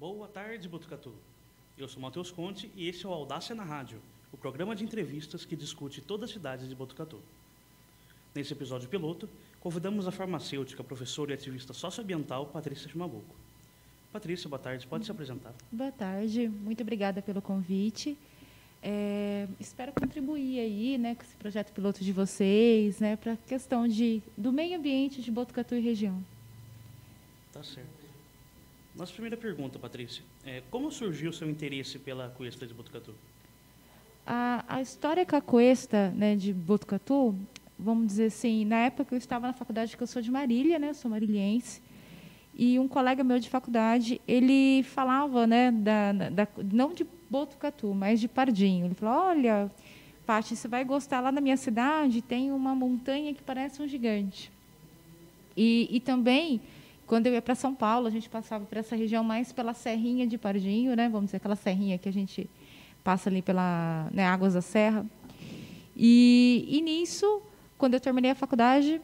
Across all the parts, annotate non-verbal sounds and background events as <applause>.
Boa tarde, Botucatu. Eu sou Matheus Conte e este é o Audácia na Rádio, o programa de entrevistas que discute toda a cidade de Botucatu. Nesse episódio piloto, convidamos a farmacêutica, professora e ativista socioambiental Patrícia Chimabuco. Patrícia, boa tarde. Pode se apresentar. Boa tarde. Muito obrigada pelo convite. É, espero contribuir aí, né, com esse projeto piloto de vocês, né, para a questão de, do meio ambiente de Botucatu e região. Tá certo. Nossa primeira pergunta, Patrícia. É, como surgiu o seu interesse pela Cuesta de Botucatu? A, a história com a Cuesta né, de Botucatu, vamos dizer assim, na época eu estava na faculdade, que eu sou de Marília, né, sou marilhense, e um colega meu de faculdade, ele falava, né, da, da, não de Botucatu, mas de Pardinho. Ele falou, olha, Paty, você vai gostar, lá na minha cidade tem uma montanha que parece um gigante. E, e também, quando eu ia para São Paulo, a gente passava por essa região mais pela Serrinha de Pardinho, né, vamos dizer, aquela serrinha que a gente passa ali pela né, Águas da Serra. E, e nisso, quando eu terminei a faculdade,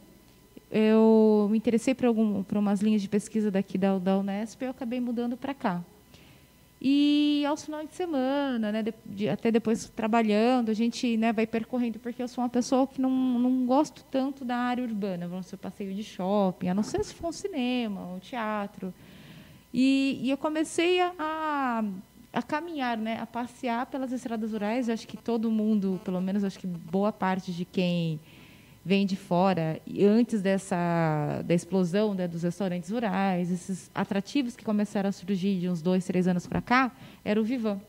eu me interessei por, algum, por umas linhas de pesquisa daqui da, da Unesp e eu acabei mudando para cá. E aos finais de semana, né, de, de, até depois trabalhando, a gente né, vai percorrendo, porque eu sou uma pessoa que não, não gosto tanto da área urbana, vamos ser passeio de shopping, a não ser se for um cinema, um teatro. E, e eu comecei a, a, caminhar, né, a passear pelas estradas rurais. Eu acho que todo mundo, pelo menos acho que boa parte de quem vem de fora e antes dessa da explosão né, dos restaurantes rurais, esses atrativos que começaram a surgir de uns dois, três anos para cá, era o Vivan.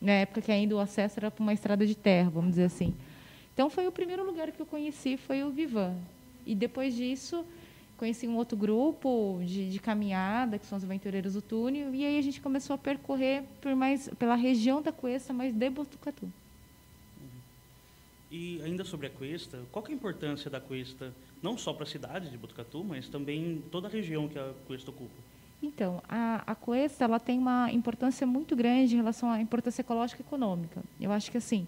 Na época que ainda o acesso era para uma estrada de terra, vamos dizer assim. Então foi o primeiro lugar que eu conheci, foi o Vivan. E depois disso conheci um outro grupo de, de caminhada, que são os aventureiros do túnel, e aí a gente começou a percorrer por mais pela região da Cuesta, mas de Botucatu. E ainda sobre a Cuesta, qual é a importância da Cuesta, não só para a cidade de Botucatu, mas também toda a região que a Cuesta ocupa? Então, a, a Cuesta ela tem uma importância muito grande em relação à importância ecológica e econômica. Eu acho que, assim,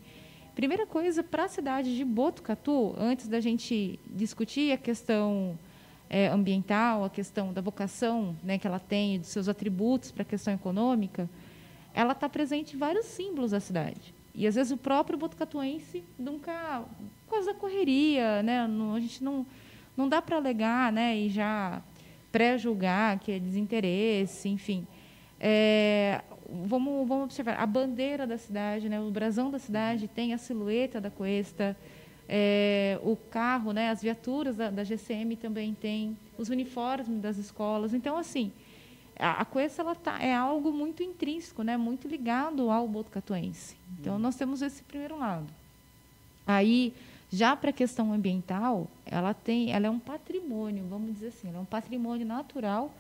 primeira coisa, para a cidade de Botucatu, antes da gente discutir a questão é, ambiental, a questão da vocação né, que ela tem, dos seus atributos para a questão econômica, ela está presente em vários símbolos da cidade. E às vezes o próprio botucatuense nunca, causa da correria, né? Não, a gente não, não dá para alegar, né? E já pré-julgar que é desinteresse, enfim. É, vamos, vamos observar a bandeira da cidade, né? O brasão da cidade tem a silhueta da cuesta. É, o carro, né? As viaturas da, da GCM também tem os uniformes das escolas. Então, assim, a, a Cuesta ela tá, é algo muito intrínseco, né? muito ligado ao botucatuense. Então, uhum. nós temos esse primeiro lado. Aí, já para a questão ambiental, ela, tem, ela é um patrimônio, vamos dizer assim, é um patrimônio natural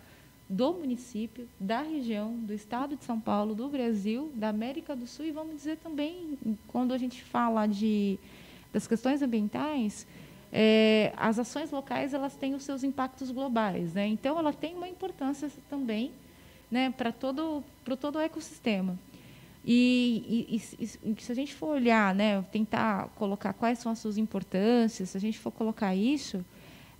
do município, da região, do estado de São Paulo, do Brasil, da América do Sul e vamos dizer também, quando a gente fala de, das questões ambientais, é, as ações locais elas têm os seus impactos globais, né? Então ela tem uma importância também, né, para todo para todo o ecossistema. E, e, e, se a gente for olhar, né, tentar colocar quais são as suas importâncias, se a gente for colocar isso,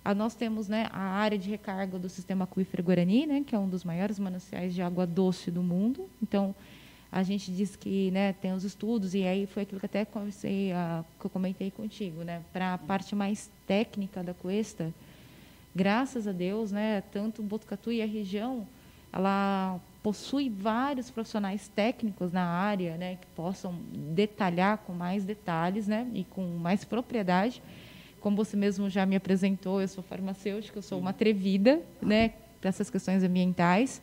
a, nós temos né, a área de recarga do sistema aquífero Guarani, né, que é um dos maiores mananciais de água doce do mundo. Então, a gente diz que né, tem os estudos, e aí foi aquilo que até comecei a, que eu comentei contigo, né, para a parte mais técnica da Cuesta, graças a Deus, né, tanto Botucatu e a região, ela possui vários profissionais técnicos na área, né, que possam detalhar com mais detalhes, né, e com mais propriedade. Como você mesmo já me apresentou, eu sou farmacêutica, eu sou uma atrevida, né, para essas questões ambientais.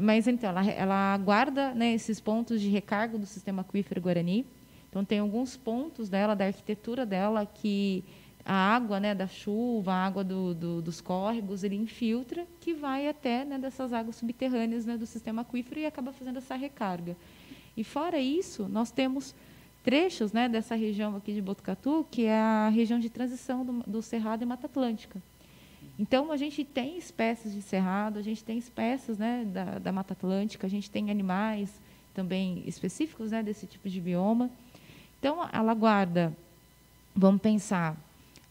Mas então, ela, ela guarda né, esses pontos de recarga do sistema aquífero Guarani. Então, tem alguns pontos dela, da arquitetura dela, que a água né, da chuva, a água do, do, dos córregos, ele infiltra, que vai até né, dessas águas subterrâneas né, do sistema aquífero e acaba fazendo essa recarga. E fora isso, nós temos trechos né, dessa região aqui de Botucatu, que é a região de transição do, do Cerrado e Mata Atlântica. Então, a gente tem espécies de cerrado, a gente tem espécies né, da, da Mata Atlântica, a gente tem animais também específicos né, desse tipo de bioma. Então, ela guarda, vamos pensar,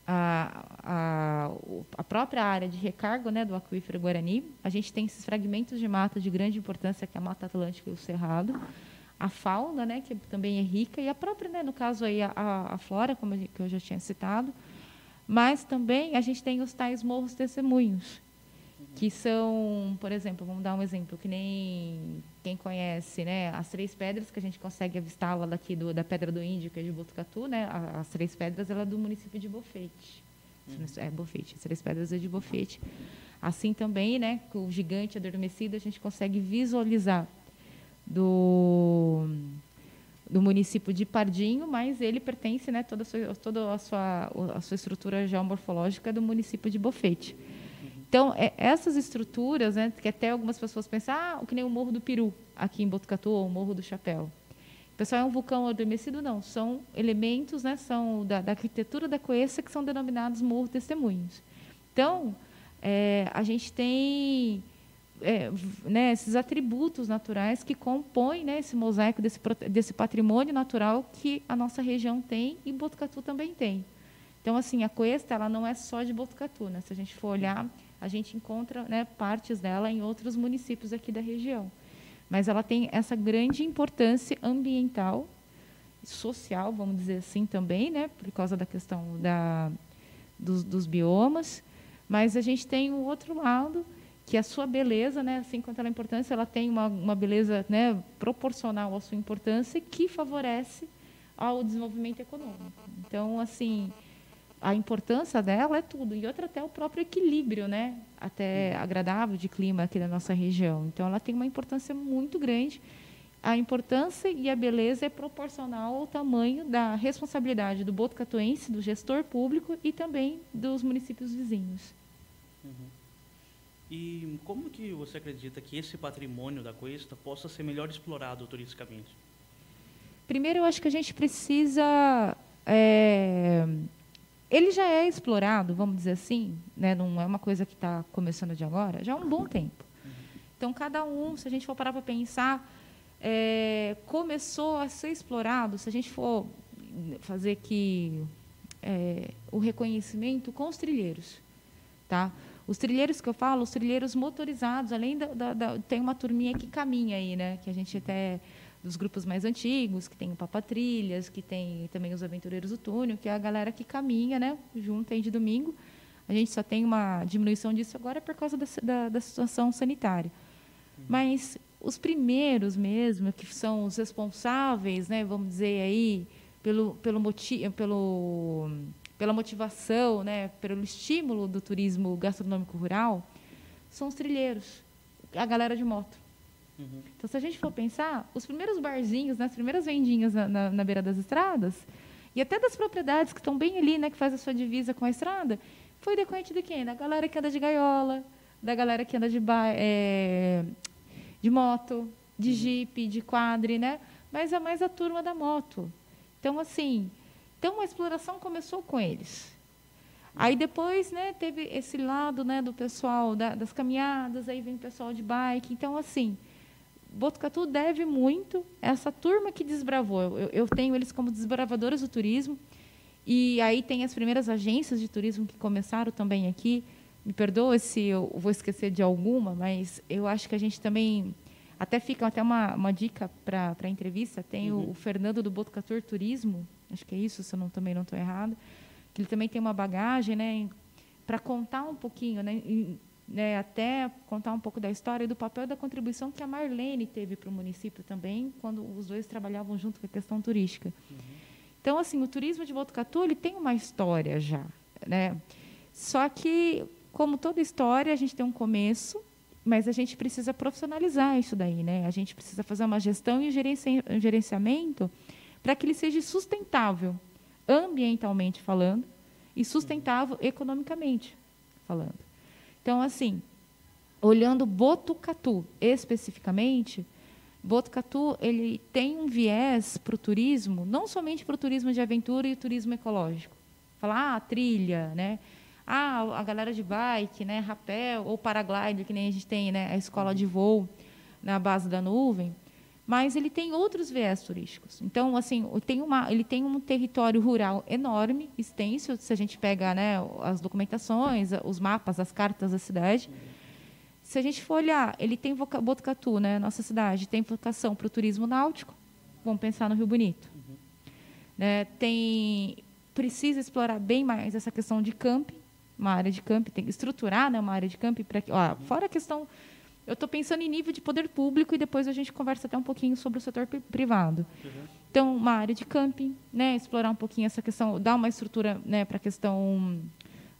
a, a, a, própria área de recargo né, do aquífero Guarani. A gente tem esses fragmentos de mata de grande importância, que é a Mata Atlântica e o Cerrado. A fauna, né, que também é rica, e a própria, né, no caso, aí, a, a flora, como eu já tinha citado. Mas também a gente tem os tais morros testemunhos, que são, por exemplo, vamos dar um exemplo, que nem quem conhece, né, as Três Pedras, que a gente consegue avistar lá daqui do, da Pedra do Índio, que é de Botucatu, né, as Três Pedras, ela é do município de Bofete. É, Bofete, as Três Pedras é de Bofete. Assim também, né, com o gigante adormecido, a gente consegue visualizar do do município de Pardinho, mas ele pertence, né, toda a sua, toda a sua, a sua estrutura geomorfológica do município de Bofete. Então, é, essas estruturas, né, que até algumas pessoas pensam, ah, que nem o Morro do Peru, aqui em Botucatu, ou o Morro do Chapéu. O pessoal é um vulcão adormecido? Não, são elementos, né, são da, da arquitetura da coesa que são denominados morro testemunhos. Então, é, a gente tem é, né, esses atributos naturais que compõem né, esse mosaico desse, desse patrimônio natural que a nossa região tem e Botucatu também tem. Então, assim, a Cuesta ela não é só de Botucatu. Né? Se a gente for olhar a gente encontra né, partes dela em outros municípios aqui da região. Mas ela tem essa grande importância ambiental, social, vamos dizer assim também, né, por causa da questão da, dos, dos biomas. Mas a gente tem o outro lado, que a sua beleza, né, assim quanto ela é importância, ela tem uma, uma beleza né, proporcional à sua importância que favorece ao desenvolvimento econômico. Então, assim, a importância dela é tudo. E outra até o próprio equilíbrio, né? Até agradável de clima aqui na nossa região. Então ela tem uma importância muito grande. A importância e a beleza é proporcional ao tamanho da responsabilidade do botucatuense, do gestor público e também dos municípios vizinhos. Uhum. E como que você acredita que esse patrimônio da Cuesta possa ser melhor explorado turisticamente? Primeiro, eu acho que a gente precisa é, ele já é explorado, vamos dizer assim, né? não é uma coisa que está começando de agora, já há um bom tempo. Então, cada um, se a gente for parar para pensar, é, começou a ser explorado, se a gente for fazer aqui é, o reconhecimento com os trilheiros. Tá? Os trilheiros que eu falo, os trilheiros motorizados, além da, da, da tem uma turminha que caminha aí, né? que a gente até dos grupos mais antigos, que tem o Papa Trilhas, que tem também os Aventureiros do Túnel, que é a galera que caminha, né, junto aí de domingo. A gente só tem uma diminuição disso agora por causa da, da, da situação sanitária. Mas os primeiros mesmo, que são os responsáveis, né, vamos dizer aí, pelo, pelo motivo, pelo, pela motivação, né, pelo estímulo do turismo gastronômico rural, são os trilheiros, a galera de moto. Uhum. Então, se a gente for pensar, os primeiros barzinhos, né, as primeiras vendinhas na, na, na, beira das estradas, e até das propriedades que estão bem ali, né, que faz a sua divisa com a estrada, foi decorrente de quem? Da galera que anda de gaiola, da galera que anda de, é, de moto, de uhum. jipe, de quadre, né? Mas é mais a turma da moto. Então, assim, então a exploração começou com eles. Aí depois, né, teve esse lado, né, do pessoal da, das caminhadas, aí vem o pessoal de bike. Então, assim, Botucatu deve muito a essa turma que desbravou. Eu, eu, tenho eles como desbravadores do turismo. E aí tem as primeiras agências de turismo que começaram também aqui. Me perdoe se eu vou esquecer de alguma, mas eu acho que a gente também até fica até uma, uma dica para a entrevista. Tem uhum. o, o, Fernando do Botucatu Turismo, acho que é isso, se eu não, também não estou errado, que ele também tem uma bagagem, né, para contar um pouquinho, né, né, até contar um pouco da história e do papel da contribuição que a Marlene teve para o município também, quando os dois trabalhavam junto com a questão turística. Uhum. Então, assim, o turismo de Botucatu ele tem uma história já, né? Só que, como toda história, a gente tem um começo, mas a gente precisa profissionalizar isso daí, né? A gente precisa fazer uma gestão e um gerenciamento para que ele seja sustentável, ambientalmente falando, e sustentável economicamente falando. Então, assim, olhando Botucatu especificamente, Botucatu ele tem um viés para o turismo, não somente para o turismo de aventura e o turismo ecológico. Falar, ah, trilha, né? Ah, a galera de bike, né? Rapel ou paraglider, que nem a gente tem, né? A escola de voo na base da nuvem. Mas ele tem outros viés turísticos. Então, assim, tem uma, ele tem um território rural enorme, extenso, se a gente pega né, as documentações, os mapas, as cartas da cidade. Se a gente for olhar, ele tem Botucatu, né, nossa cidade, tem vocação para o turismo náutico, vamos pensar no Rio Bonito. Uhum. Né, tem, precisa explorar bem mais essa questão de camping, uma área de camping, tem que estruturar né, uma área de camping, para uhum. fora a questão eu estou pensando em nível de poder público e depois a gente conversa até um pouquinho sobre o setor privado. Uhum. Então, uma área de camping, né, explorar um pouquinho essa questão, dar uma estrutura né, para a questão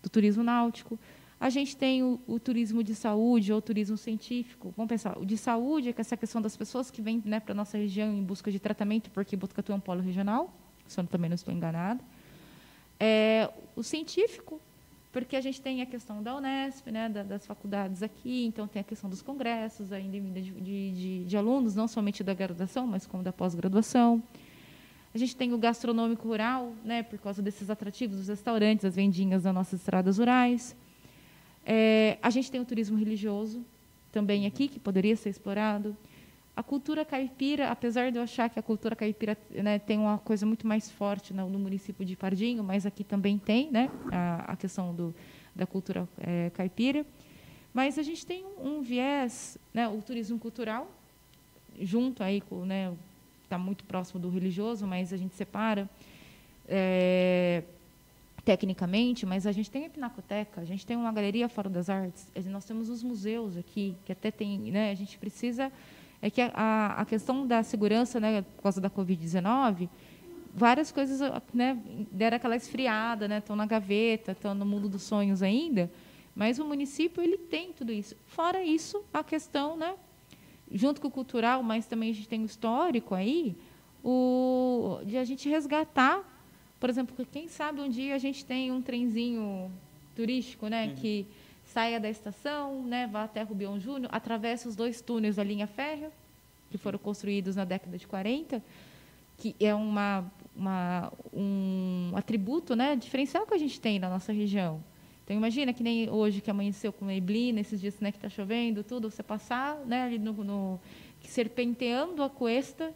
do turismo náutico. A gente tem o, o, turismo de saúde ou turismo científico. Vamos pensar, o de saúde é que essa questão das pessoas que vêm né, para a nossa região em busca de tratamento, porque Botucatu é um polo regional, se eu também não estou enganada. É, o científico, porque a gente tem a questão da Unesp, né, das faculdades aqui, então tem a questão dos congressos, ainda de, de, de, alunos, não somente da graduação, mas como da pós-graduação. A gente tem o gastronômico rural, né, por causa desses atrativos, os restaurantes, as vendinhas das nossas estradas rurais. É, a gente tem o turismo religioso, também aqui, que poderia ser explorado. A cultura caipira, apesar de eu achar que a cultura caipira né, tem uma coisa muito mais forte no, no, município de Pardinho, mas aqui também tem né, a, a questão do, da cultura é, caipira. Mas a gente tem um, um viés, né, o turismo cultural, junto aí com, né, está muito próximo do religioso, mas a gente separa é, tecnicamente, mas a gente tem a Pinacoteca, a gente tem uma galeria Fora das Artes, nós temos os museus aqui, que até tem, né, a gente precisa é que a, a questão da segurança, né, por causa da Covid-19, várias coisas né, deram aquela esfriada, né, estão na gaveta, estão no mundo dos sonhos ainda, mas o município ele tem tudo isso. Fora isso, a questão, né, junto com o cultural, mas também a gente tem o histórico aí, o, de a gente resgatar, por exemplo, quem sabe um dia a gente tem um trenzinho turístico, né, uhum. que saia da estação, né, vá até Rubião Júnior, atravessa os dois túneis da linha férrea, que foram construídos na década de 40, que é uma, uma, um atributo né, diferencial que a gente tem na nossa região. Então, imagina que nem hoje que amanheceu com neblina, esses dias né, que está chovendo, tudo, você passar né, ali no, no, serpenteando a cuesta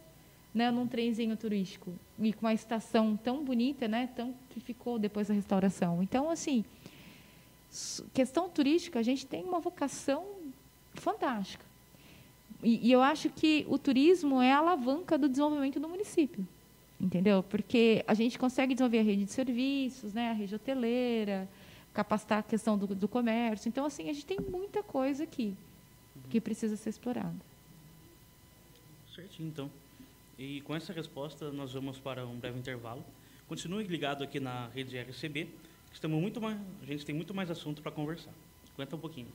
né, num trenzinho turístico e com uma estação tão bonita, né, tão que ficou depois da restauração. Então, assim, questão turística, a gente tem uma vocação fantástica. E, e, eu acho que o turismo é a alavanca do desenvolvimento do município. Entendeu? Porque a gente consegue desenvolver a rede de serviços, né, a rede hoteleira, capacitar a questão do, do comércio. Então, assim, a gente tem muita coisa aqui que precisa ser explorada. Certinho, então. E com essa resposta, nós vamos para um breve intervalo. Continue ligado aqui na rede RCB Estamos muito mais, a gente tem muito mais assunto para conversar. Aguenta um pouquinho.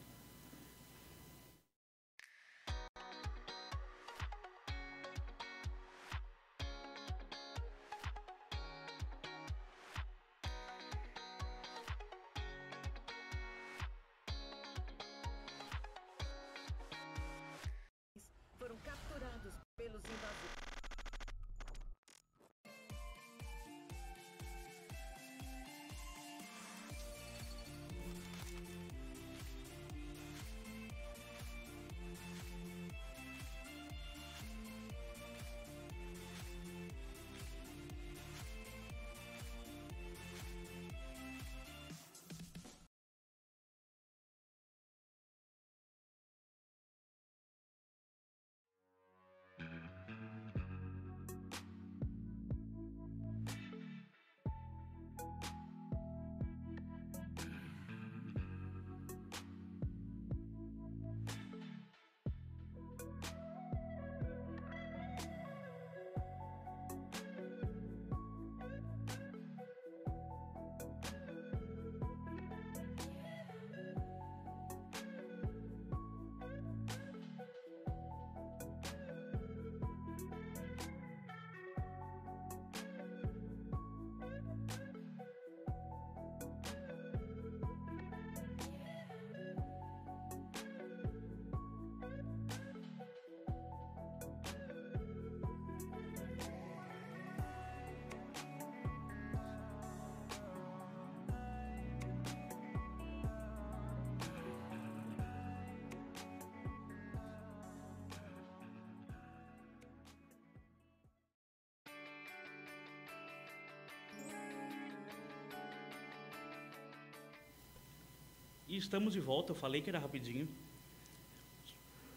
E estamos de volta, eu falei que era rapidinho.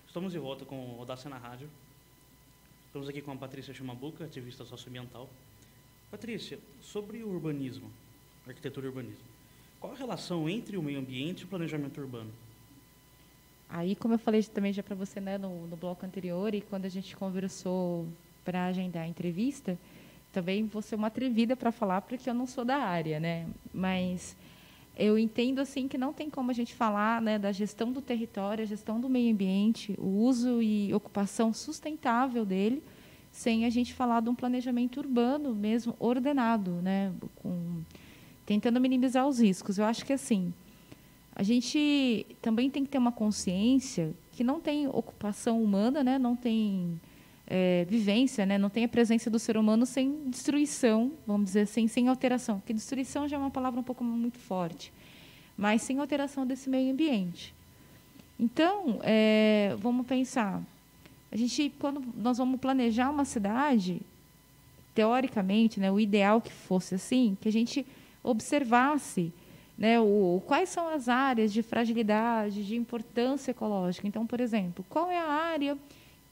Estamos de volta com Audácia na Rádio. Estamos aqui com a Patrícia Chumabuca, ativista socioambiental. Patrícia, sobre o urbanismo, arquitetura e urbanismo, qual a relação entre o meio ambiente e o planejamento urbano? Aí, como eu falei também já para você né, no, no bloco anterior e quando a gente conversou para agendar a entrevista, também vou ser uma atrevida para falar porque eu não sou da área, né? Mas eu entendo assim que não tem como a gente falar né, da gestão do território, a gestão do meio ambiente, o uso e ocupação sustentável dele, sem a gente falar de um planejamento urbano mesmo ordenado, né, com, tentando minimizar os riscos. Eu acho que assim a gente também tem que ter uma consciência que não tem ocupação humana, né, não tem é, vivência, né? não tem a presença do ser humano sem destruição, vamos dizer assim, sem alteração. Porque destruição já é uma palavra um pouco muito forte, mas sem alteração desse meio ambiente. Então, é, vamos pensar. A gente, quando nós vamos planejar uma cidade, teoricamente, né, o ideal que fosse assim, que a gente observasse né, o, quais são as áreas de fragilidade, de importância ecológica. Então, por exemplo, qual é a área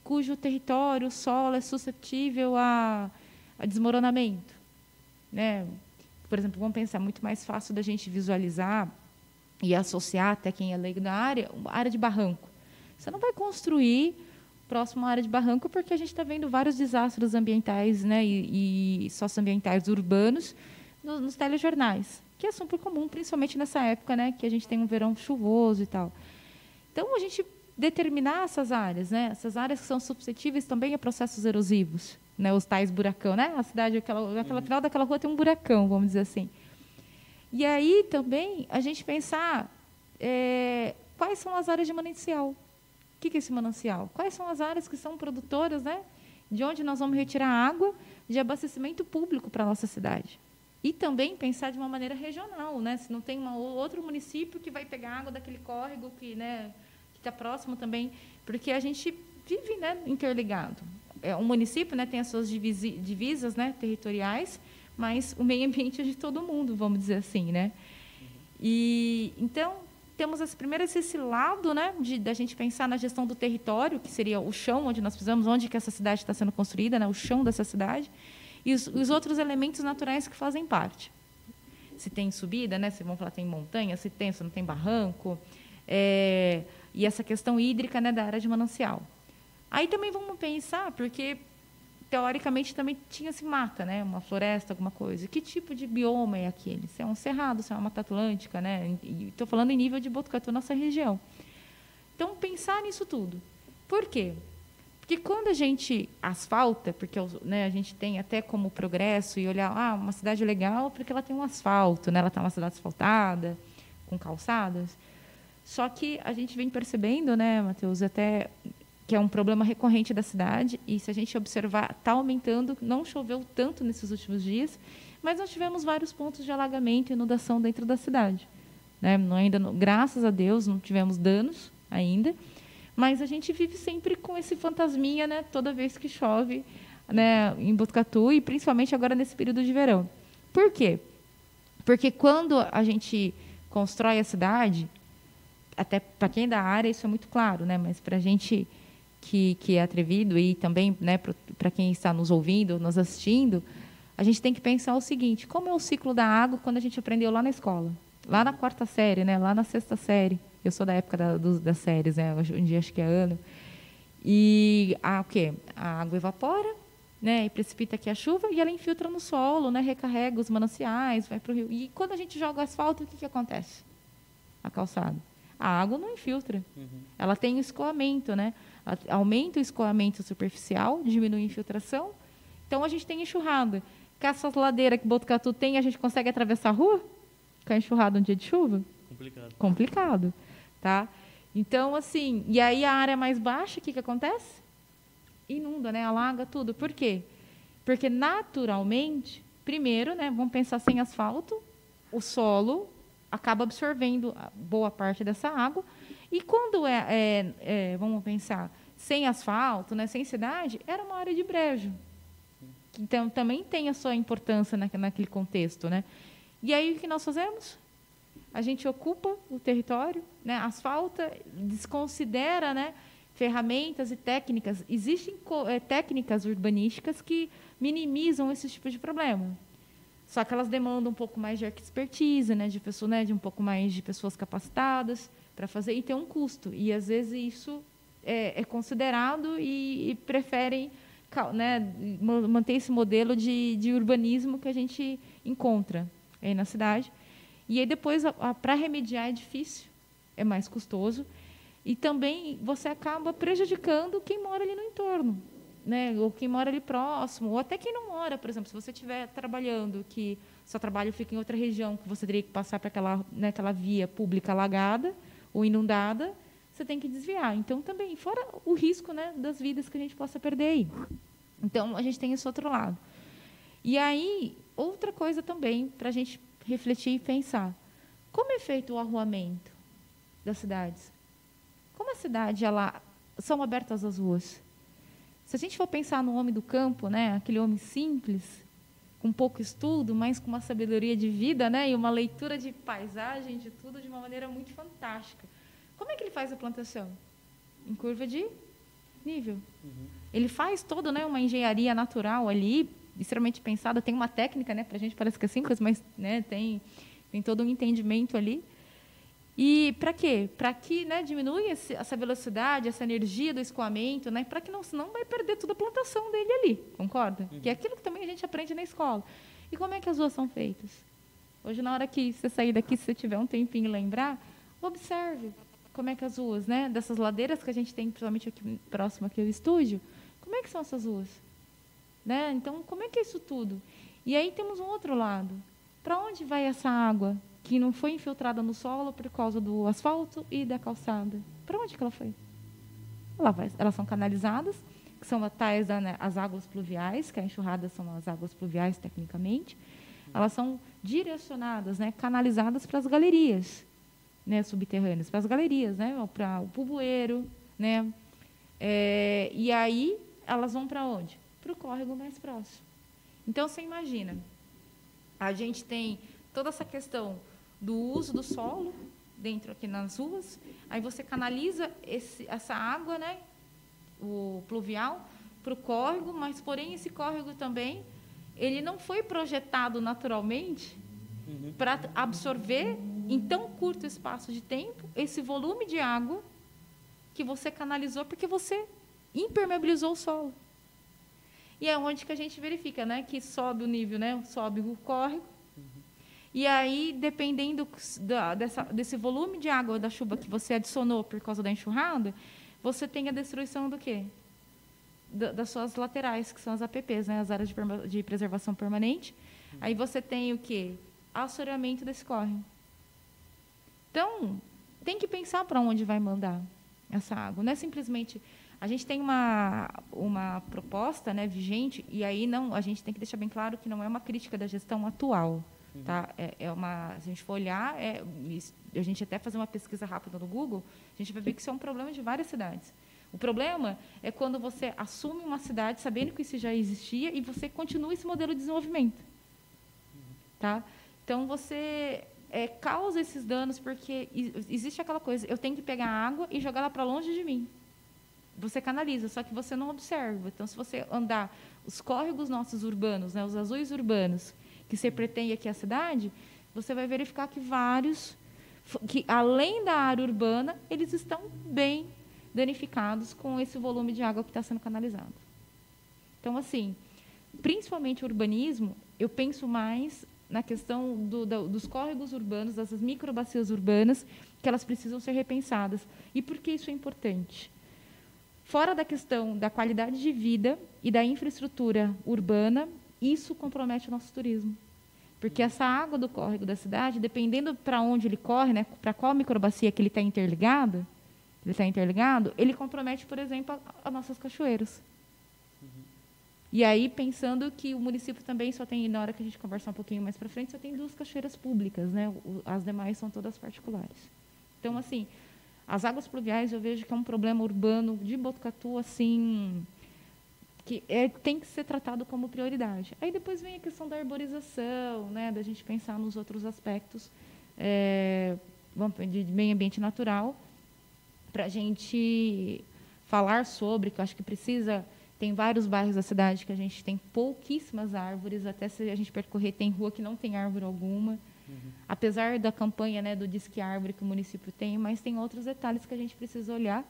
cujo território, solo é suscetível a, a desmoronamento. Né? Por exemplo, vamos pensar, muito mais fácil da gente visualizar e associar até quem é leigo na área, uma área de barranco. Você não vai construir próximo à área de barranco porque a gente está vendo vários desastres ambientais né, e, e socioambientais urbanos nos, nos telejornais, que é super comum, principalmente nessa época, né, que a gente tem um verão chuvoso e tal. Então, a gente determinar essas áreas, né? Essas áreas que são suscetíveis também a processos erosivos, né? Os tais buracão, né? A cidade, aquela, aquela uhum. final daquela rua tem um buracão, vamos dizer assim. E aí também a gente pensar é, quais são as áreas de manancial. O que, que é esse manancial? Quais são as áreas que são produtoras, né? De onde nós vamos retirar água de abastecimento público para a nossa cidade. E também pensar de uma maneira regional, né? Se não tem uma, outro município que vai pegar água daquele córrego que, né? Está próximo também, porque a gente vive né, interligado. É, um município né, tem as suas divisas né, territoriais, mas o meio ambiente é de todo mundo, vamos dizer assim, né? E então temos esse, primeiro esse lado, né, de da gente pensar na gestão do território, que seria o chão onde nós precisamos, onde que essa cidade está sendo construída, né, o chão dessa cidade, e os, os outros elementos naturais que fazem parte. Se tem subida, né, se vamos falar tem montanha, se tem, se não tem barranco, é, e essa questão hídrica né, da área de manancial. Aí também vamos pensar, porque teoricamente também tinha-se mata, né? uma floresta, alguma coisa. Que tipo de bioma é aquele? Se é um cerrado, se é uma mata atlântica, né? Estou falando em nível de Botucatu, nossa região. Então, pensar nisso tudo. Por quê? Porque quando a gente asfalta, porque né, a gente tem até como progresso e olhar, ah, uma cidade legal porque ela tem um asfalto, né? ela está uma cidade asfaltada, com calçadas. Só que a gente vem percebendo, né, Matheus, até que é um problema recorrente da cidade e se a gente observar está aumentando. Não choveu tanto nesses últimos dias, mas nós tivemos vários pontos de alagamento e inundação dentro da cidade. Né? Não, ainda, graças a Deus, não tivemos danos ainda, mas a gente vive sempre com esse fantasminha, né? Toda vez que chove, né? Em Botucatu e principalmente agora nesse período de verão. Por quê? Porque quando a gente constrói a cidade, até para quem é da área isso é muito claro, né? Mas para a gente que, que é atrevido e também né, para quem está nos ouvindo, nos assistindo, a gente tem que pensar o seguinte: como é o ciclo da água quando a gente aprendeu lá na escola, lá na quarta série, né? Lá na sexta série. Eu sou da época da, do, das séries, né? Hoje em dia acho que é ano. E a, o quê? A água evapora, né? E precipita aqui a chuva e ela infiltra no solo, né? Recarrega os mananciais, vai para o rio. E quando a gente joga asfalto, o que, que acontece? A calçada a água não infiltra. Uhum. Ela tem escoamento, né? Ela aumenta o escoamento superficial, diminui a infiltração. Então a gente tem enxurrada. Com essa ladeira que Botucatu tem, a gente consegue atravessar a rua? Com a enxurrada um dia de chuva? Complicado. Complicado, tá? Então, assim, e aí a área mais baixa, o que, que acontece? Inunda, né? Alaga tudo. Por quê? Porque naturalmente, primeiro, né, vamos pensar sem asfalto, o solo acaba absorvendo boa parte dessa água. E quando é, é, é, vamos pensar, sem asfalto, né, sem cidade, era uma área de brejo. Então, também tem a sua importância na, naquele contexto. Né? E aí, o que nós fazemos? a gente ocupa o território, né, asfalta, desconsidera né, ferramentas e técnicas. Existem é, técnicas urbanísticas que minimizam esse tipo de problema. Só que elas demandam um pouco mais de expertise, né, de pessoa, né, de um pouco mais de pessoas capacitadas para fazer e tem um custo. E às vezes isso é, é considerado e, e preferem né, manter esse modelo de, de urbanismo que a gente encontra aí na cidade. E aí depois, para remediar é difícil, é mais custoso. E também você acaba prejudicando quem mora ali no entorno, né? ou quem mora ali próximo, ou até quem não mora. Por exemplo, se você estiver trabalhando, que seu trabalho fica em outra região, que você teria que passar para aquela, né, aquela via pública alagada ou inundada, você tem que desviar. Então, também, fora o risco né, das vidas que a gente possa perder aí. Então, a gente tem esse outro lado. E aí, outra coisa também, para a gente refletir e pensar. Como é feito o arruamento das cidades? Como a cidade ela são abertas as ruas? Se a gente for pensar no homem do campo, né, aquele homem simples, com pouco estudo, mas com uma sabedoria de vida, né, e uma leitura de paisagem, de tudo de uma maneira muito fantástica. Como é que ele faz a plantação? Em curva de nível. Uhum. Ele faz toda né, uma engenharia natural ali, extremamente pensada, tem uma técnica, né? Para a gente parece que é simples, mas né, tem, tem todo um entendimento ali. E para quê? Para que né, diminua essa velocidade, essa energia do escoamento, né, para que não, não vai perder toda a plantação dele ali, concorda? Uhum. Que é aquilo que também a gente aprende na escola. E como é que as ruas são feitas? Hoje, na hora que você sair daqui, se você tiver um tempinho lembrar, observe como é que as ruas, né, dessas ladeiras que a gente tem, principalmente aqui próximo aqui ao estúdio, como é que são essas ruas? Né? Então, como é que é isso tudo? E aí temos um outro lado. Para onde vai essa água que não foi infiltrada no solo por causa do asfalto e da calçada? Para onde que ela foi? Ela vai, elas são canalizadas, que são tais né, as águas pluviais, que a enxurrada são as águas pluviais tecnicamente. Elas são direcionadas, né, canalizadas para as galerias né, subterrâneas, para as galerias, né, para o pubueiro, né, é, e aí elas vão para onde? para o córrego mais próximo. Então, você imagina, a gente tem toda essa questão do uso do solo dentro aqui nas ruas, aí você canaliza esse, essa água, né, o pluvial, para o córrego, mas, porém, esse córrego também, ele não foi projetado naturalmente uhum. para absorver, em tão curto espaço de tempo, esse volume de água que você canalizou, porque você impermeabilizou o solo. E é onde que a gente verifica, né, que sobe o nível, né, sobe o córrego. E aí, dependendo da, dessa, desse volume de água da chuva que você adicionou por causa da enxurrada, você tem a destruição do quê? Da, das suas laterais, que são as APPs, né, as áreas de, de preservação permanente. Uhum. Aí você tem o quê? Assoreamento desse córrego. Então, tem que pensar para onde vai mandar essa água. Não é simplesmente a gente tem uma, uma proposta né, vigente, e aí não, a gente tem que deixar bem claro que não é uma crítica da gestão atual. Uhum. Tá? É, é, uma, se a gente for olhar, é, a gente até fazer uma pesquisa rápida no Google, a gente vai ver que isso é um problema de várias cidades. O problema é quando você assume uma cidade sabendo que isso já existia e você continua esse modelo de desenvolvimento. Tá? Então, você é, causa esses danos porque existe aquela coisa, eu tenho que pegar água e jogar ela para longe de mim você canaliza, só que você não observa. Então, se você andar os córregos nossos urbanos, né, os azuis urbanos, que você pretende aqui a cidade, você vai verificar que vários, que além da área urbana, eles estão bem danificados com esse volume de água que está sendo canalizado. Então, assim, principalmente o urbanismo, eu penso mais na questão do, do, dos córregos urbanos, dessas microbacias urbanas, que elas precisam ser repensadas. E por que isso é importante? Fora da questão da qualidade de vida e da infraestrutura urbana, isso compromete o nosso turismo. Porque essa água do córrego da cidade, dependendo para onde ele corre, né, para qual microbacia que ele está interligado, ele está interligado, ele compromete, por exemplo, as nossas cachoeiras. Uhum. E aí, pensando que o município também só tem, na hora que a gente conversar um pouquinho mais para frente, só tem duas cachoeiras públicas, né? As demais são todas particulares. Então, assim, as águas pluviais eu vejo que é um problema urbano de Botucatu, assim, que é, tem que ser tratado como prioridade. Aí depois vem a questão da arborização, né, da gente pensar nos outros aspectos é, de meio ambiente natural, para a gente falar sobre, que eu acho que precisa. Tem vários bairros da cidade que a gente tem pouquíssimas árvores, até se a gente percorrer, tem rua que não tem árvore alguma. Uhum. Apesar da campanha né, do Disque Árvore que o município tem, mas tem outros detalhes que a gente precisa olhar.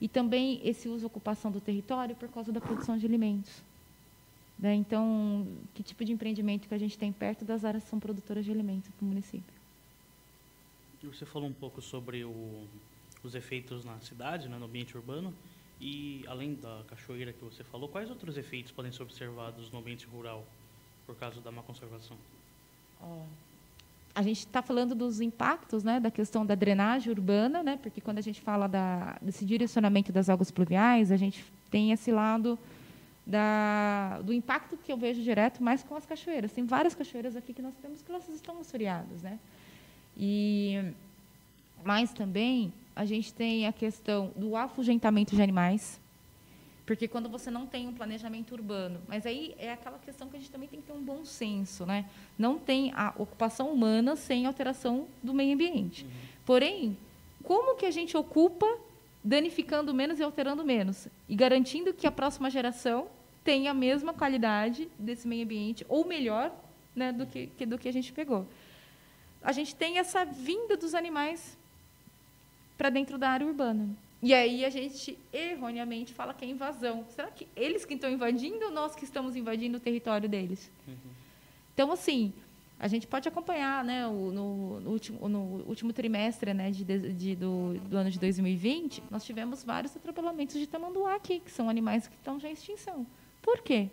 E também esse uso ocupação do território por causa da produção de alimentos. Né? Então, que tipo de empreendimento que a gente tem perto das áreas que são produtoras de alimentos para o município? Você falou um pouco sobre o, os efeitos na cidade, né, no ambiente urbano. E, além da cachoeira que você falou, quais outros efeitos podem ser observados no ambiente rural por causa da má conservação? Oh, a gente está falando dos impactos, né, da questão da drenagem urbana, né, porque quando a gente fala da, desse direcionamento das águas pluviais, a gente tem esse lado da, do impacto que eu vejo direto, mais com as cachoeiras. Tem várias cachoeiras aqui que nós temos que elas estão assoreadas, né? E mas também a gente tem a questão do afugentamento de animais, porque quando você não tem um planejamento urbano, mas aí é aquela questão que a gente também tem que ter um bom senso, né? Não tem a ocupação humana sem alteração do meio ambiente. Uhum. Porém, como que a gente ocupa danificando menos e alterando menos e garantindo que a próxima geração tenha a mesma qualidade desse meio ambiente ou melhor, né, do que, que do que a gente pegou? A gente tem essa vinda dos animais para dentro da área urbana. E aí a gente erroneamente fala que é invasão. Será que eles que estão invadindo ou nós que estamos invadindo o território deles? Uhum. Então, assim, a gente pode acompanhar, né, o, no, no, último, no último trimestre né, de, de, do, do, ano de 2020, nós tivemos vários atropelamentos de tamanduá aqui, que são animais que estão já em extinção. Por quê?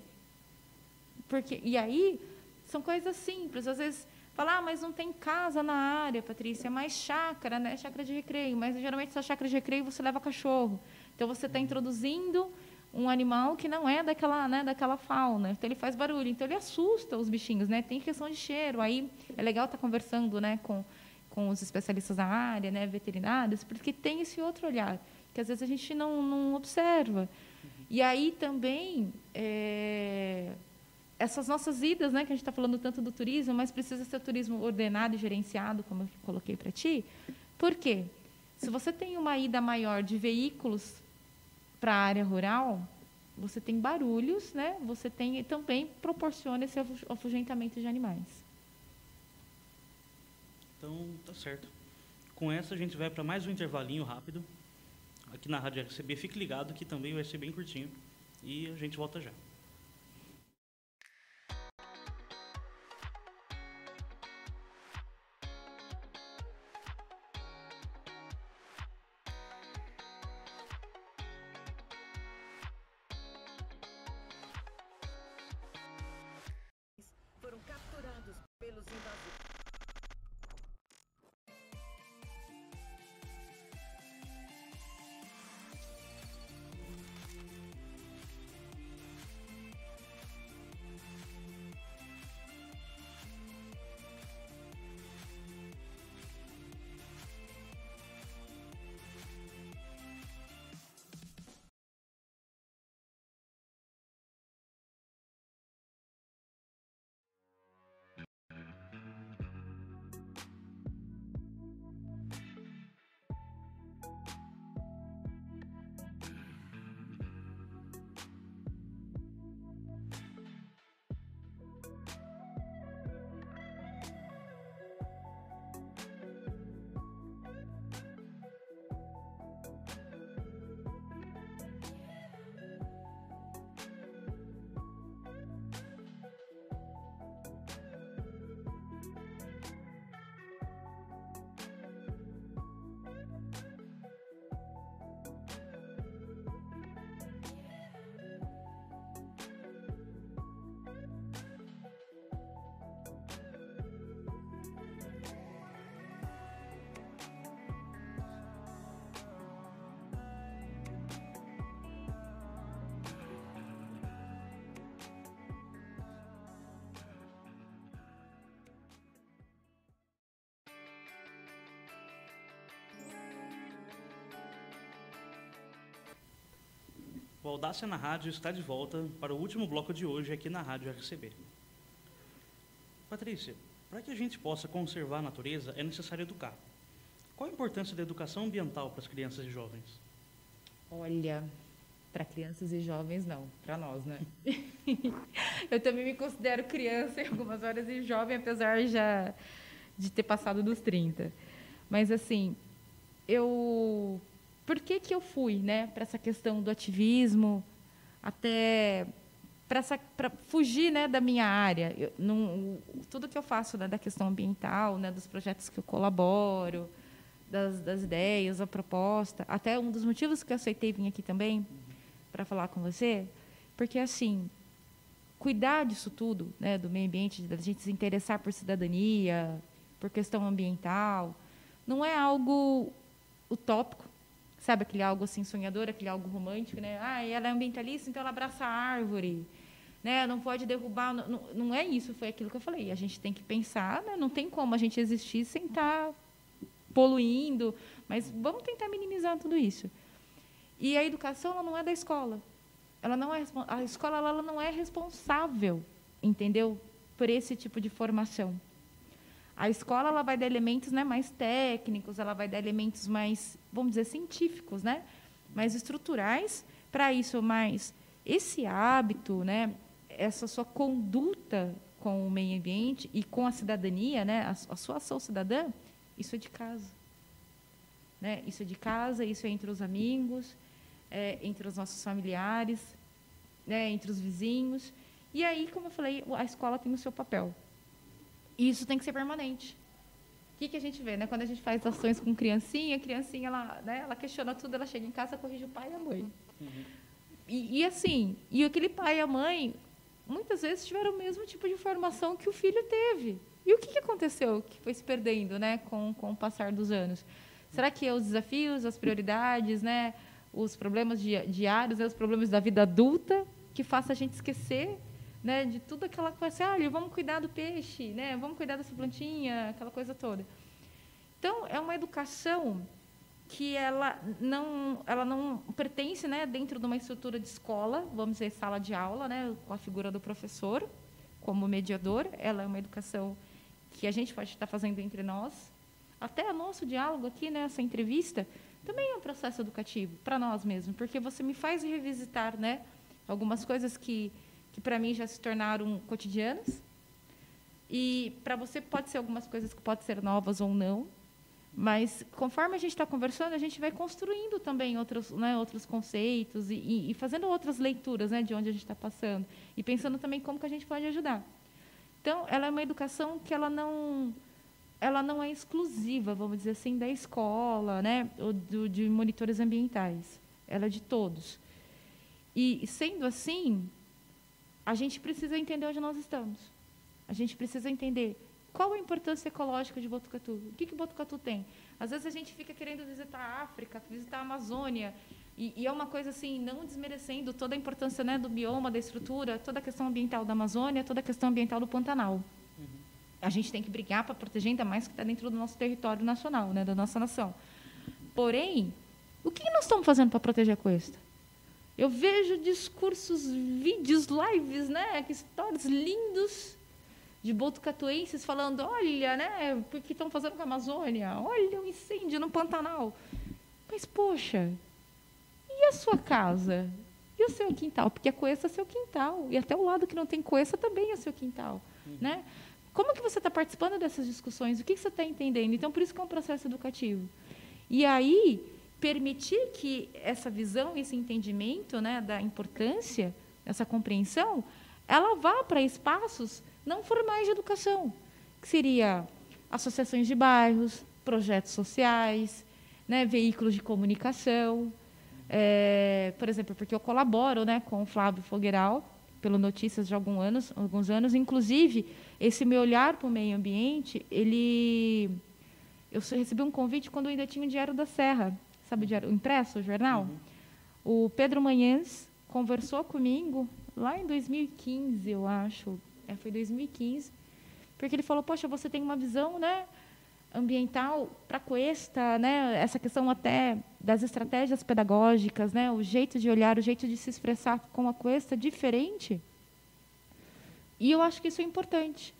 Porque, e aí, são coisas simples. Às vezes, Falar, ah, mas não tem casa na área, Patrícia, é mais chácara, né? Chácara de recreio. Mas geralmente essa chácara de recreio você leva cachorro. Então você está introduzindo um animal que não é daquela, né, daquela fauna. Então ele faz barulho. Então ele assusta os bichinhos, né? Tem questão de cheiro. Aí é legal estar tá conversando, né, com com os especialistas da área, né, veterinários, porque tem esse outro olhar que às vezes a gente não, não observa. E aí também é, essas nossas idas, né, que a gente está falando tanto do turismo, mas precisa ser turismo ordenado e gerenciado, como eu coloquei para ti. Por quê? Se você tem uma ida maior de veículos para a área rural, você tem barulhos, né? Você tem também proporciona esse afugentamento de animais. Então, tá certo. Com essa a gente vai para mais um intervalinho rápido aqui na Rádio RCB. Fique ligado que também vai ser bem curtinho e a gente volta já. O Audácia na Rádio está de volta para o último bloco de hoje aqui na Rádio RCB. Patrícia, Para que a gente possa conservar a natureza, é necessário educar. Qual a importância da educação ambiental para as crianças e jovens? Olha, para crianças e jovens não, para nós, né? <laughs> eu também me considero criança em algumas horas e jovem, apesar já de ter passado dos 30. Mas assim, eu por que que eu fui, né, para essa questão do ativismo, até para fugir né, da minha área. Eu, tudo que eu faço né, da questão ambiental, né, dos projetos que eu colaboro, das, das ideias, a proposta, até um dos motivos que eu aceitei vir aqui também para falar com você, porque assim, cuidar disso tudo, né, do meio ambiente, da gente se interessar por cidadania, por questão ambiental, não é algo utópico, sabe aquele algo assim sonhador, aquele algo romântico, né? Ah, ela é ambientalista, então ela abraça a árvore, né? Não pode derrubar, não, não é isso, foi aquilo que eu falei. A gente tem que pensar, né? não tem como a gente existir sem estar tá poluindo, mas vamos tentar minimizar tudo isso. E a educação ela não é da escola. Ela não é a escola ela não é responsável, entendeu? Por esse tipo de formação. A escola ela vai dar elementos né, mais técnicos, ela vai dar elementos mais, vamos dizer, científicos, né, mais estruturais para isso, mas esse hábito, né, essa sua conduta com o meio ambiente e com a cidadania, né, a, a sua ação cidadã, isso é de casa. Né? Isso é de casa, isso é entre os amigos, é, entre os nossos familiares, né, entre os vizinhos. E aí, como eu falei, a escola tem o seu papel. E isso tem que ser permanente. O que, que a gente vê, né? Quando a gente faz ações com criancinha, a criancinha ela, né, ela questiona tudo, ela chega em casa, corrige o pai e a mãe. Uhum. E, e, assim, e aquele pai e a mãe, muitas vezes tiveram o mesmo tipo de formação que o filho teve. E o que, que aconteceu que foi se perdendo, né, com, com o passar dos anos? Será que é os desafios, as prioridades, né, os problemas diários, né, os problemas da vida adulta que faça a gente esquecer né, de tudo aquela coisa, olha, vamos cuidar do peixe, né, vamos cuidar dessa plantinha, aquela coisa toda. Então, é uma educação que ela não, ela não pertence né, dentro de uma estrutura de escola, vamos dizer, sala de aula, né, com a figura do professor como mediador. Ela é uma educação que a gente pode estar fazendo entre nós. Até o nosso diálogo aqui, né, entrevista, também é um processo educativo para nós mesmos, porque você me faz revisitar né, algumas coisas que que para mim já se tornaram cotidianas. E para você pode ser algumas coisas que podem ser novas ou não, mas conforme a gente está conversando, a gente vai construindo também outros, né, outros conceitos e, e, fazendo outras leituras né, de onde a gente está passando e pensando também como que a gente pode ajudar. Então, ela é uma educação que ela não, ela não é exclusiva, vamos dizer assim, da escola, né, ou do, de monitores ambientais. Ela é de todos. E sendo assim, a gente precisa entender onde nós estamos. A gente precisa entender qual a importância ecológica de Botucatu. O que, que Botucatu tem? Às vezes a gente fica querendo visitar a África, visitar a Amazônia, e, e, é uma coisa assim, não desmerecendo toda a importância né, do bioma, da estrutura, toda a questão ambiental da Amazônia, toda a questão ambiental do Pantanal. Uhum. A gente tem que brigar para proteger ainda mais que está dentro do nosso território nacional, né, da nossa nação. Porém, o que nós estamos fazendo para proteger a costa? Eu vejo discursos, vídeos, lives, né? Stories lindos de botucatuenses falando, olha, né? Porque estão fazendo com a Amazônia? Olha o um incêndio no Pantanal. Mas, poxa, e a sua casa? E o seu quintal? Porque a coeça é seu quintal. E até o lado que não tem coeça também é seu quintal. Uhum. Né? Como que você está participando dessas discussões? O que, que você está entendendo? Então, por isso que é um processo educativo. E aí, permitir que essa visão, esse entendimento né, da importância, essa compreensão, ela vá para espaços não formais de educação, que seria associações de bairros, projetos sociais, né, veículos de comunicação. É, por exemplo, porque eu colaboro né, com o Flávio Fogueiral, pelo Notícias de alguns anos, alguns anos. Inclusive, esse meu olhar para o meio ambiente, ele... Eu recebi um convite quando eu ainda tinha o Diário da Serra, sabe o, diário, o impresso, o jornal? Uhum. O Pedro Manhães conversou comigo lá em 2015, eu acho. É, foi 2015. Porque ele falou, poxa, você tem uma visão né, ambiental para a Cuesta, né, essa questão até das estratégias pedagógicas, né, o jeito de olhar, o jeito de se expressar com a Cuesta diferente. E eu acho que isso é importante.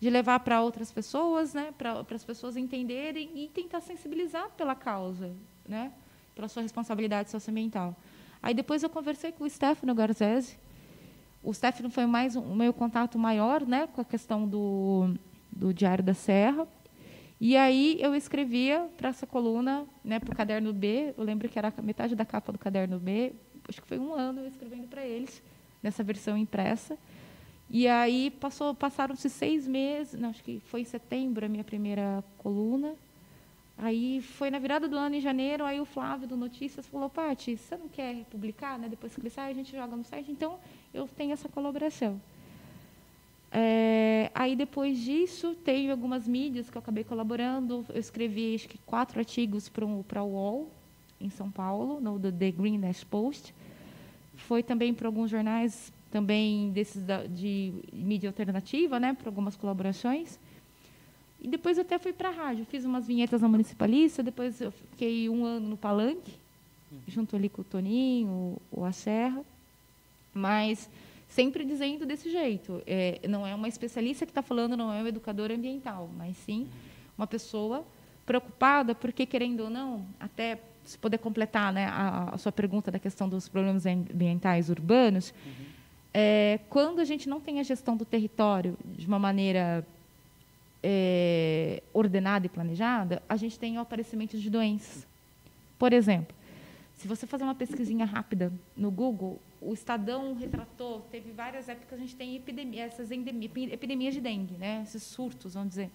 de levar para outras pessoas, né, para as pessoas entenderem e tentar sensibilizar pela causa, né, pela sua responsabilidade socioambiental. Aí depois eu conversei com o Stefano Garzese. O Stefano foi mais um, o meu contato maior, né, com a questão do, do Diário da Serra. E aí eu escrevia para essa coluna, né, para o caderno B. Eu lembro que era metade da capa do caderno B. Acho que foi um ano eu escrevendo para eles nessa versão impressa. E aí passou, passaram-se seis meses, não, acho que foi em setembro a minha primeira coluna. Aí foi na virada do ano, em janeiro, aí o Flávio do Notícias falou, Paty, você não quer publicar, né? Depois que ele sai, a gente joga no site. Então, eu tenho essa colaboração. É, aí, depois disso, tenho algumas mídias que eu acabei colaborando. Eu escrevi, acho que, quatro artigos para o UOL, em São Paulo, no The Green Nash Post. Foi também para alguns jornais também desses da, de mídia alternativa, né, para algumas colaborações. E depois até fui para a rádio, fiz umas vinhetas na Municipalista, depois eu fiquei um ano no Palanque, uhum. junto ali com o Toninho, o, o Serra, mas sempre dizendo desse jeito, é, não é uma especialista que está falando, não é um educador ambiental, mas sim uhum. uma pessoa preocupada, porque querendo ou não, até se poder completar né, a, a sua pergunta da questão dos problemas ambientais urbanos, uhum é, quando a gente não tem a gestão do território de uma maneira é, ordenada e planejada, a gente tem o aparecimento de doenças. Por exemplo, se você fazer uma pesquisinha rápida no Google, o Estadão retratou, teve várias épocas, a gente tem epidemia, essas epidemias de dengue, né? esses surtos, vamos dizer.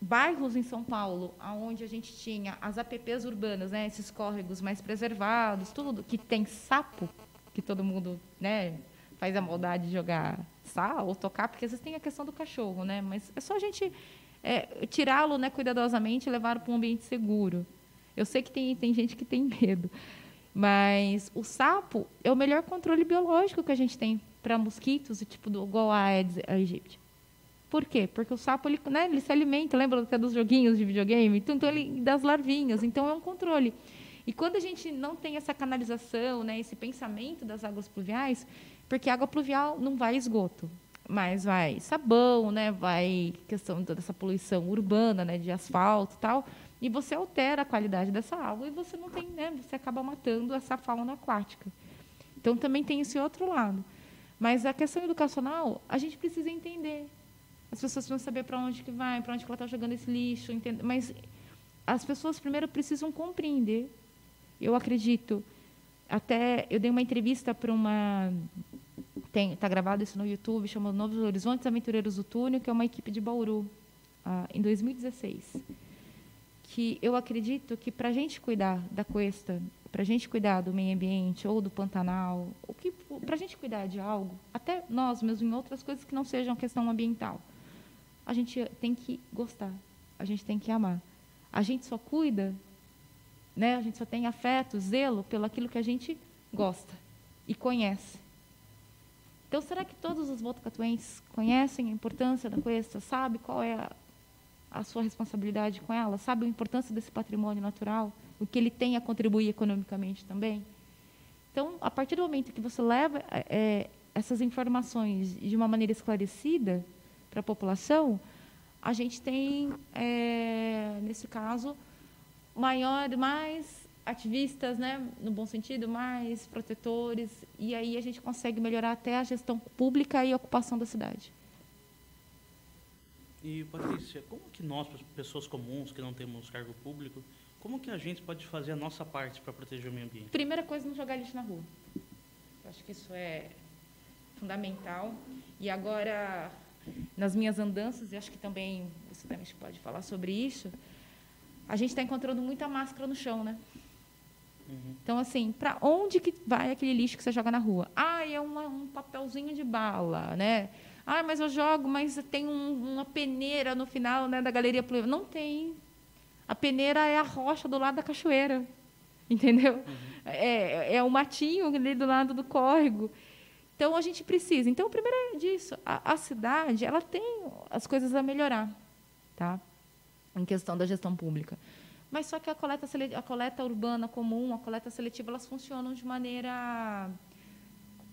Bairros em São Paulo, onde a gente tinha as APPs urbanas, né? esses córregos mais preservados, tudo que tem sapo, que todo mundo né, faz a maldade de jogar sal ou tocar, porque às vezes tem a questão do cachorro, né? Mas é só a gente é, tirá-lo né, cuidadosamente e levar para um ambiente seguro. Eu sei que tem, tem gente que tem medo, mas o sapo é o melhor controle biológico que a gente tem para mosquitos, tipo do igual a Aedes aegypti. Por quê? Porque o sapo ele, né, ele se alimenta, lembra até dos joguinhos de videogame? Então, então ele das larvinhas, então é um controle. E quando a gente não tem essa canalização, né, esse pensamento das águas pluviais, porque água pluvial não vai esgoto, mas vai sabão, né? Vai questão dessa poluição urbana, né? De asfalto e tal. E você altera a qualidade dessa água e você não tem, né? Você acaba matando essa fauna aquática. Então também tem esse outro lado. Mas a questão educacional, a gente precisa entender. As pessoas precisam saber para onde que vai, para onde que ela está jogando esse lixo, entende? mas as pessoas primeiro precisam compreender. Eu acredito, até eu dei uma entrevista para uma está gravado isso no YouTube, chama Novos Horizontes Aventureiros do Túnel, que é uma equipe de Bauru, ah, em 2016. Que eu acredito que para a gente cuidar da cuesta, para a gente cuidar do meio ambiente ou do Pantanal, para a gente cuidar de algo, até nós mesmos em outras coisas que não sejam questão ambiental, a gente tem que gostar, a gente tem que amar. A gente só cuida, né? A gente só tem afeto, zelo pelo aquilo que a gente gosta e conhece. Então, será que todos os botucatuenses conhecem a importância da cuesta, sabe qual é a, a sua responsabilidade com ela, sabe a importância desse patrimônio natural, o que ele tem a contribuir economicamente também? Então, a partir do momento que você leva é, essas informações de uma maneira esclarecida para a população, a gente tem, é, nesse caso, maior, mais ativistas, né, no bom sentido, mais protetores, e aí a gente consegue melhorar até a gestão pública e a ocupação da cidade. E, Patrícia, como que nós, pessoas comuns, que não temos cargo público, como que a gente pode fazer a nossa parte para proteger o meio ambiente? Primeira coisa, não jogar lixo na rua. Eu acho que isso é fundamental. E agora, nas minhas andanças, e acho que também você também pode falar sobre isso, a gente está encontrando muita máscara no chão, né? Uhum. Então, assim, para onde que vai aquele lixo que você joga na rua? Ah, é uma, um papelzinho de bala, né? Ah, mas eu jogo, mas tem um, uma peneira no final né, da galeria. Não tem. A peneira é a rocha do lado da cachoeira, <laughs> entendeu? Uhum. É, é o matinho ali do lado do córrego. Então, a gente precisa. Então, o primeiro é disso. A, a cidade, ela tem as coisas a melhorar, tá? Em questão da gestão pública. Mas só que a coleta, a coleta urbana comum, a coleta seletiva, elas funcionam de maneira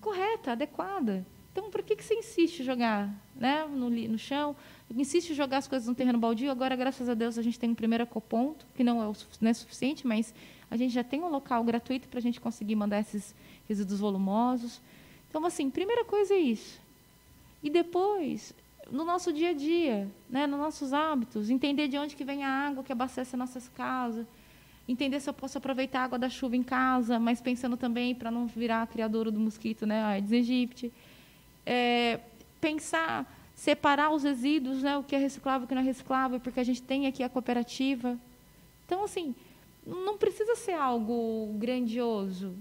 correta, adequada. Então, por que, que você insiste em jogar né, no, no chão? Insiste em jogar as coisas no terreno baldio. Agora, graças a Deus, a gente tem um primeiro ecoponto, que não é, o, não é suficiente, mas a gente já tem um local gratuito para a gente conseguir mandar esses resíduos volumosos. Então, assim, primeira coisa é isso. E depois, no nosso dia a dia, né, nos nossos hábitos, entender de onde que vem a água que abastece nossas casas, entender se eu posso aproveitar a água da chuva em casa, mas pensando também para não virar criadouro do mosquito, né, Aedes aegypti. É, pensar, separar os resíduos, né, o que é reciclável e o que não é reciclável, porque a gente tem aqui a cooperativa. Então, assim, não precisa ser algo grandioso.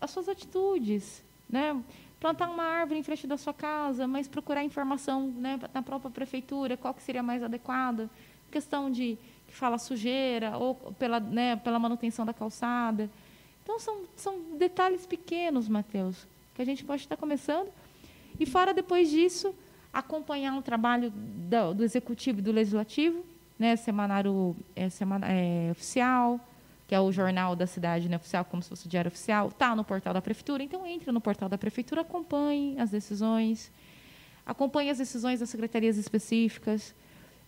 As suas atitudes, né? Plantar uma árvore em frente da sua casa, mas procurar informação né, na própria prefeitura, qual que seria mais adequada, questão de que fala sujeira ou pela, né, pela manutenção da calçada. Então são, são detalhes pequenos, Mateus, que a gente pode estar começando. E fora depois disso, acompanhar um trabalho do, do executivo e do legislativo, né, semanário é, semana, é, oficial, que é o jornal da cidade né, oficial, como se fosse o diário oficial, está no portal da prefeitura. Então, entre no portal da prefeitura, acompanhe as decisões, acompanhe as decisões das secretarias específicas,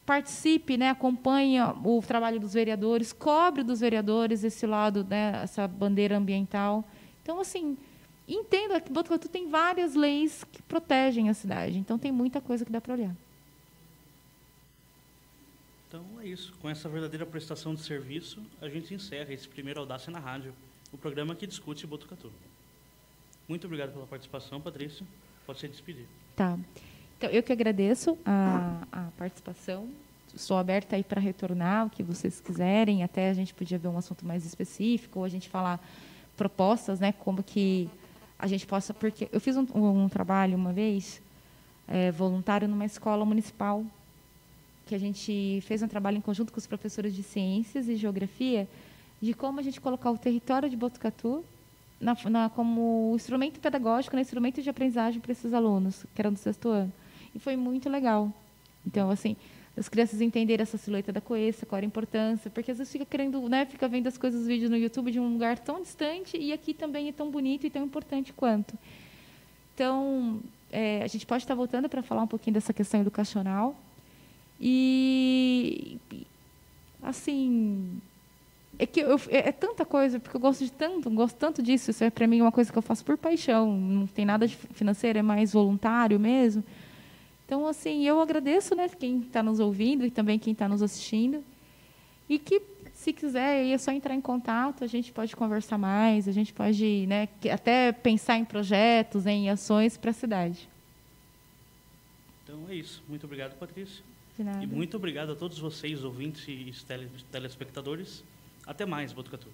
participe, né, acompanhe o trabalho dos vereadores, cobre dos vereadores esse lado, né, essa bandeira ambiental. Então, assim, entenda que Botucatu tem várias leis que protegem a cidade. Então, tem muita coisa que dá para olhar. Então é isso. Com essa verdadeira prestação de serviço, a gente encerra esse primeiro Audácia na Rádio, o programa que discute Botucatu. Muito obrigado pela participação, Patrícia. Pode se despedir. Tá. Então, eu que agradeço a, a participação. Estou aberta aí para retornar o que vocês quiserem. Até a gente podia ver um assunto mais específico, ou a gente falar propostas, né? Como que a gente possa... Porque eu fiz um, um trabalho uma vez, é, voluntário, numa escola municipal que a gente fez um trabalho em conjunto com os professores de ciências e geografia de como a gente colocar o território de Botucatu na, na, como instrumento pedagógico, né, instrumento de aprendizagem para esses alunos, que eram do sexto ano. E foi muito legal. Então, assim, as crianças entenderem essa silhueta da coeça, qual a importância, porque às vezes fica querendo, né, fica vendo as coisas, os vídeos no YouTube de um lugar tão distante e aqui também é tão bonito e tão importante quanto. Então, é, a gente pode estar voltando para falar um pouquinho dessa questão educacional, e assim, é que eu, é, é, tanta coisa, porque eu gosto de tanto, gosto tanto disso. Isso é para mim uma coisa que eu faço por paixão. Não tem nada de financeiro, é mais voluntário mesmo. Então, assim, eu agradeço, né, quem está nos ouvindo e também quem está nos assistindo. E que, se quiser, é só entrar em contato, a gente pode conversar mais, a gente pode, né, até pensar em projetos, em ações para a cidade. Então é isso. Muito obrigado, Patrícia. E muito obrigado a todos vocês, ouvintes e telespectadores. Até mais, Botucatu.